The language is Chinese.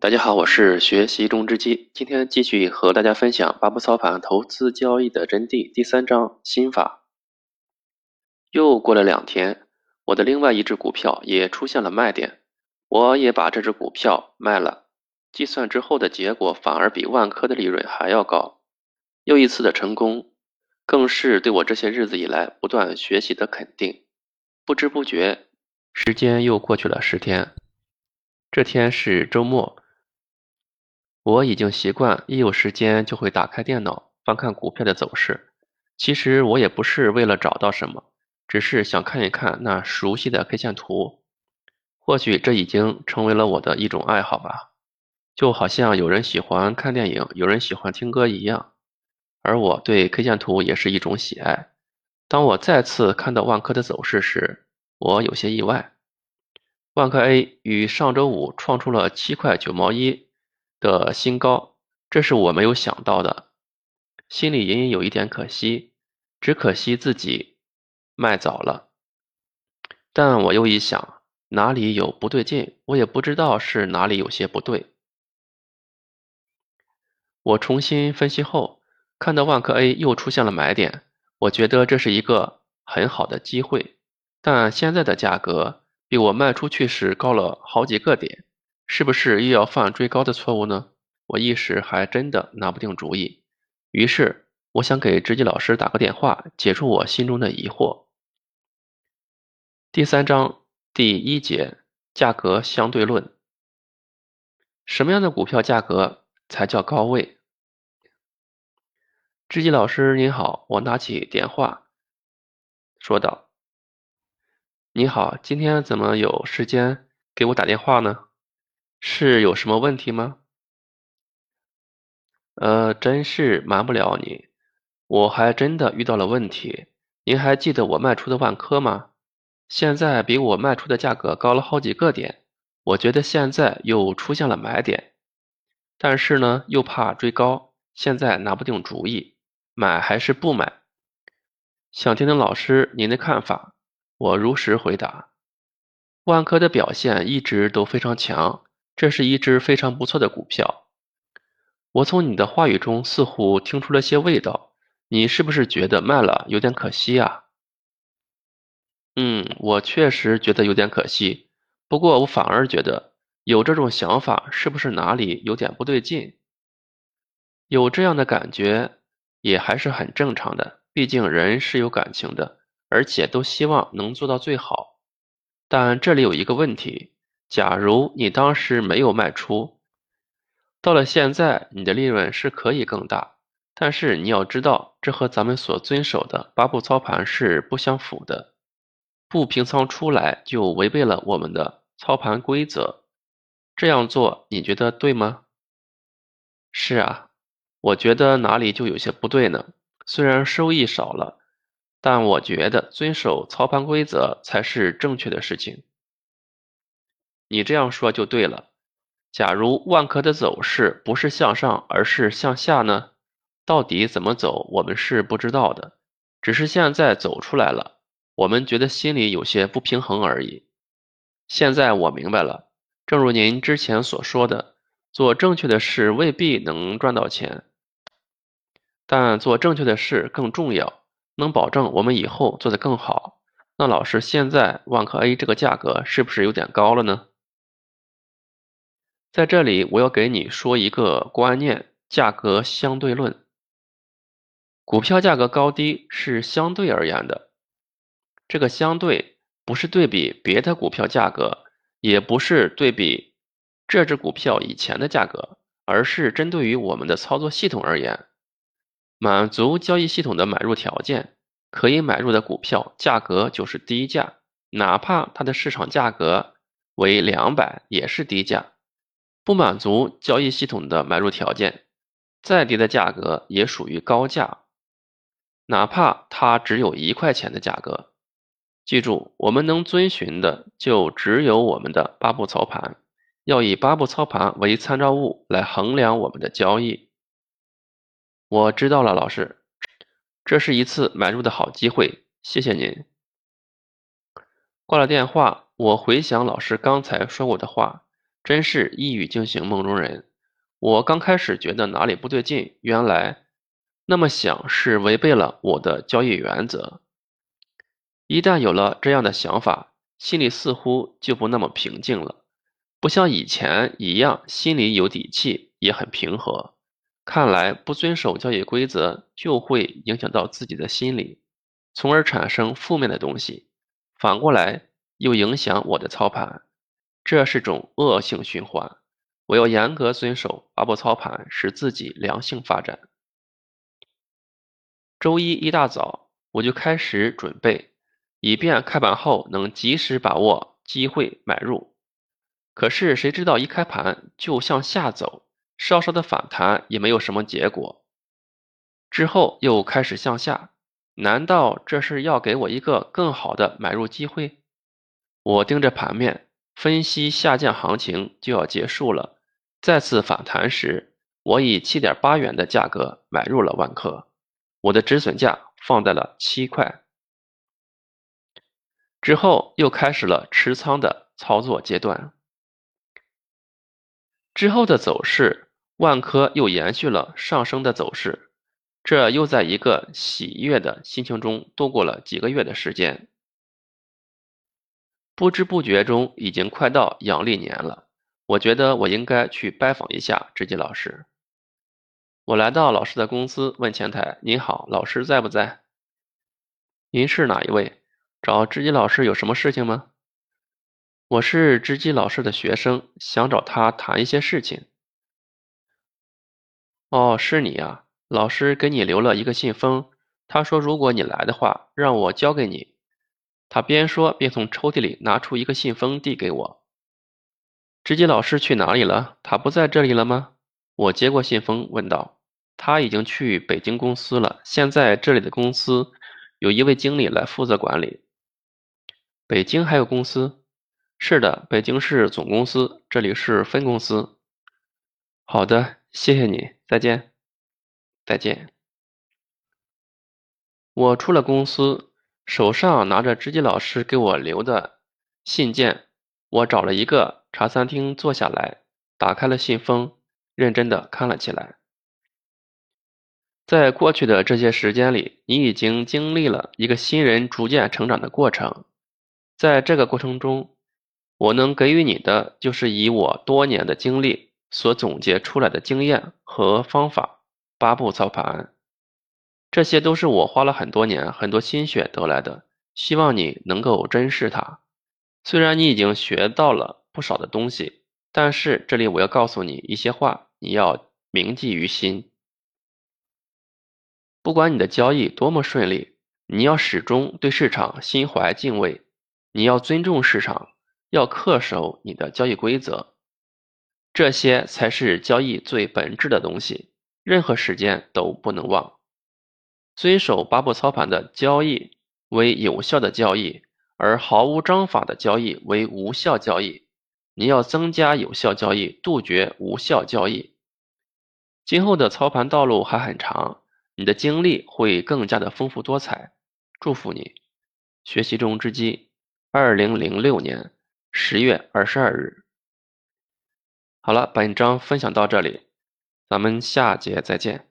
大家好，我是学习中之基，今天继续和大家分享八步操盘投资交易的真谛第三章心法。又过了两天，我的另外一只股票也出现了卖点，我也把这只股票卖了。计算之后的结果反而比万科的利润还要高，又一次的成功，更是对我这些日子以来不断学习的肯定。不知不觉，时间又过去了十天。这天是周末。我已经习惯一有时间就会打开电脑翻看股票的走势。其实我也不是为了找到什么，只是想看一看那熟悉的 K 线图。或许这已经成为了我的一种爱好吧，就好像有人喜欢看电影，有人喜欢听歌一样。而我对 K 线图也是一种喜爱。当我再次看到万科的走势时，我有些意外。万科 A 于上周五创出了七块九毛一。的新高，这是我没有想到的，心里隐隐有一点可惜，只可惜自己卖早了。但我又一想，哪里有不对劲？我也不知道是哪里有些不对。我重新分析后，看到万科 A 又出现了买点，我觉得这是一个很好的机会。但现在的价格比我卖出去时高了好几个点。是不是又要犯追高的错误呢？我一时还真的拿不定主意。于是，我想给直击老师打个电话，解除我心中的疑惑。第三章第一节：价格相对论。什么样的股票价格才叫高位？直击老师您好，我拿起电话，说道：“你好，今天怎么有时间给我打电话呢？”是有什么问题吗？呃，真是瞒不了你，我还真的遇到了问题。您还记得我卖出的万科吗？现在比我卖出的价格高了好几个点，我觉得现在又出现了买点，但是呢，又怕追高，现在拿不定主意，买还是不买？想听听老师您的看法。我如实回答。万科的表现一直都非常强。这是一只非常不错的股票，我从你的话语中似乎听出了些味道，你是不是觉得卖了有点可惜啊？嗯，我确实觉得有点可惜，不过我反而觉得有这种想法是不是哪里有点不对劲？有这样的感觉也还是很正常的，毕竟人是有感情的，而且都希望能做到最好。但这里有一个问题。假如你当时没有卖出，到了现在，你的利润是可以更大。但是你要知道，这和咱们所遵守的八步操盘是不相符的。不平仓出来就违背了我们的操盘规则。这样做你觉得对吗？是啊，我觉得哪里就有些不对呢？虽然收益少了，但我觉得遵守操盘规则才是正确的事情。你这样说就对了。假如万科的走势不是向上，而是向下呢？到底怎么走，我们是不知道的。只是现在走出来了，我们觉得心里有些不平衡而已。现在我明白了，正如您之前所说的，做正确的事未必能赚到钱，但做正确的事更重要，能保证我们以后做得更好。那老师，现在万科 A 这个价格是不是有点高了呢？在这里，我要给你说一个观念：价格相对论。股票价格高低是相对而言的，这个相对不是对比别的股票价格，也不是对比这只股票以前的价格，而是针对于我们的操作系统而言，满足交易系统的买入条件，可以买入的股票价格就是低价，哪怕它的市场价格为两百，也是低价。不满足交易系统的买入条件，再低的价格也属于高价，哪怕它只有一块钱的价格。记住，我们能遵循的就只有我们的八步操盘，要以八步操盘为参照物来衡量我们的交易。我知道了，老师，这是一次买入的好机会，谢谢您。挂了电话，我回想老师刚才说过的话。真是一语惊醒梦中人。我刚开始觉得哪里不对劲，原来那么想是违背了我的交易原则。一旦有了这样的想法，心里似乎就不那么平静了，不像以前一样心里有底气，也很平和。看来不遵守交易规则就会影响到自己的心理，从而产生负面的东西，反过来又影响我的操盘，这是种恶性循环。我要严格遵守八步操盘，使自己良性发展。周一一大早我就开始准备，以便开盘后能及时把握机会买入。可是谁知道一开盘就向下走。稍稍的反弹也没有什么结果，之后又开始向下，难道这是要给我一个更好的买入机会？我盯着盘面分析下降行情就要结束了，再次反弹时，我以七点八元的价格买入了万科，我的止损价放在了七块，之后又开始了持仓的操作阶段，之后的走势。万科又延续了上升的走势，这又在一个喜悦的心情中度过了几个月的时间。不知不觉中，已经快到阳历年了。我觉得我应该去拜访一下知基老师。我来到老师的公司，问前台：“您好，老师在不在？”“您是哪一位？找知基老师有什么事情吗？”“我是知基老师的学生，想找他谈一些事情。”哦，是你啊！老师给你留了一个信封，他说如果你来的话，让我交给你。他边说边从抽屉里拿出一个信封递给我。直接老师去哪里了？他不在这里了吗？我接过信封问道。他已经去北京公司了，现在这里的公司有一位经理来负责管理。北京还有公司？是的，北京是总公司，这里是分公司。好的。谢谢你，再见，再见。我出了公司，手上拿着知基老师给我留的信件。我找了一个茶餐厅坐下来，打开了信封，认真的看了起来。在过去的这些时间里，你已经经历了一个新人逐渐成长的过程。在这个过程中，我能给予你的，就是以我多年的经历。所总结出来的经验和方法，八步操盘，这些都是我花了很多年、很多心血得来的。希望你能够珍视它。虽然你已经学到了不少的东西，但是这里我要告诉你一些话，你要铭记于心。不管你的交易多么顺利，你要始终对市场心怀敬畏，你要尊重市场，要恪守你的交易规则。这些才是交易最本质的东西，任何时间都不能忘。遵守八步操盘的交易为有效的交易，而毫无章法的交易为无效交易。你要增加有效交易，杜绝无效交易。今后的操盘道路还很长，你的经历会更加的丰富多彩。祝福你，学习中之机，二零零六年十月二十二日。好了，本章分享到这里，咱们下节再见。